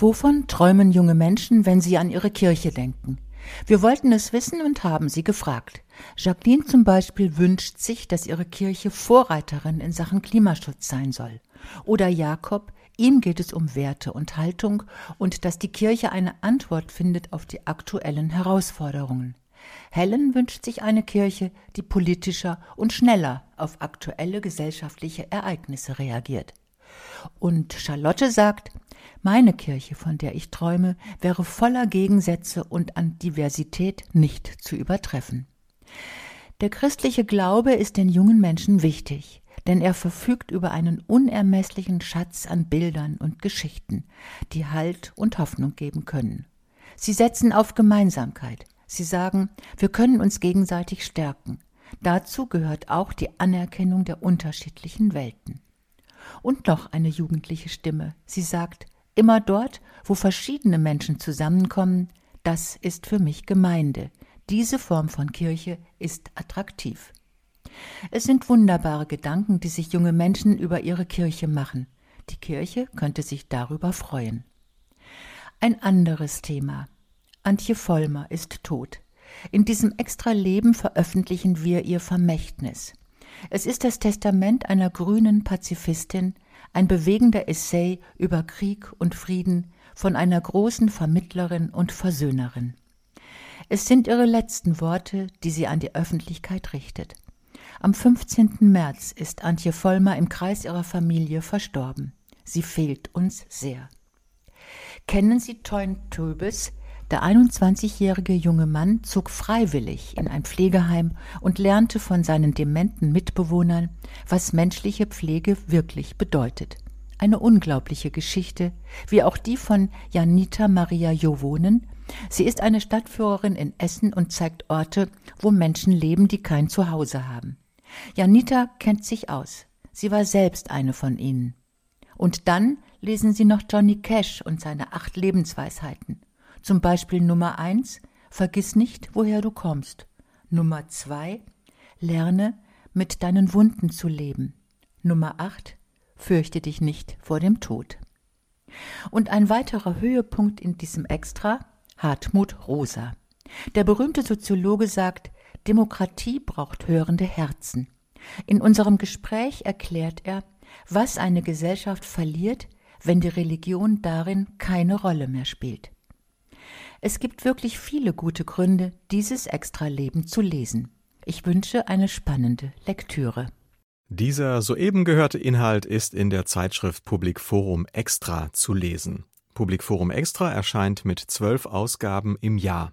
Wovon träumen junge Menschen, wenn sie an ihre Kirche denken? Wir wollten es wissen und haben sie gefragt. Jacqueline zum Beispiel wünscht sich, dass ihre Kirche Vorreiterin in Sachen Klimaschutz sein soll. Oder Jakob, ihm geht es um Werte und Haltung und dass die Kirche eine Antwort findet auf die aktuellen Herausforderungen. Helen wünscht sich eine Kirche, die politischer und schneller auf aktuelle gesellschaftliche Ereignisse reagiert. Und Charlotte sagt, meine Kirche, von der ich träume, wäre voller Gegensätze und an Diversität nicht zu übertreffen. Der christliche Glaube ist den jungen Menschen wichtig, denn er verfügt über einen unermesslichen Schatz an Bildern und Geschichten, die Halt und Hoffnung geben können. Sie setzen auf Gemeinsamkeit. Sie sagen, wir können uns gegenseitig stärken. Dazu gehört auch die Anerkennung der unterschiedlichen Welten. Und noch eine jugendliche Stimme. Sie sagt, immer dort, wo verschiedene Menschen zusammenkommen, das ist für mich Gemeinde. Diese Form von Kirche ist attraktiv. Es sind wunderbare Gedanken, die sich junge Menschen über ihre Kirche machen. Die Kirche könnte sich darüber freuen. Ein anderes Thema. Antje Vollmer ist tot. In diesem extra Leben veröffentlichen wir ihr Vermächtnis. Es ist das Testament einer grünen Pazifistin, ein bewegender Essay über Krieg und Frieden von einer großen Vermittlerin und Versöhnerin. Es sind ihre letzten Worte, die sie an die Öffentlichkeit richtet. Am 15. März ist Antje Vollmer im Kreis ihrer Familie verstorben. Sie fehlt uns sehr. Kennen Sie Teun Töbes, der 21-jährige junge Mann zog freiwillig in ein Pflegeheim und lernte von seinen dementen Mitbewohnern, was menschliche Pflege wirklich bedeutet. Eine unglaubliche Geschichte, wie auch die von Janita Maria Jovonen. Sie ist eine Stadtführerin in Essen und zeigt Orte, wo Menschen leben, die kein Zuhause haben. Janita kennt sich aus. Sie war selbst eine von ihnen. Und dann lesen Sie noch Johnny Cash und seine acht Lebensweisheiten. Zum Beispiel Nummer eins, vergiss nicht, woher du kommst. Nummer zwei, lerne, mit deinen Wunden zu leben. Nummer acht, fürchte dich nicht vor dem Tod. Und ein weiterer Höhepunkt in diesem Extra, Hartmut Rosa. Der berühmte Soziologe sagt, Demokratie braucht hörende Herzen. In unserem Gespräch erklärt er, was eine Gesellschaft verliert, wenn die Religion darin keine Rolle mehr spielt. Es gibt wirklich viele gute Gründe, dieses Extra-Leben zu lesen. Ich wünsche eine spannende Lektüre. Dieser soeben gehörte Inhalt ist in der Zeitschrift Public Forum Extra zu lesen. Public Forum Extra erscheint mit zwölf Ausgaben im Jahr.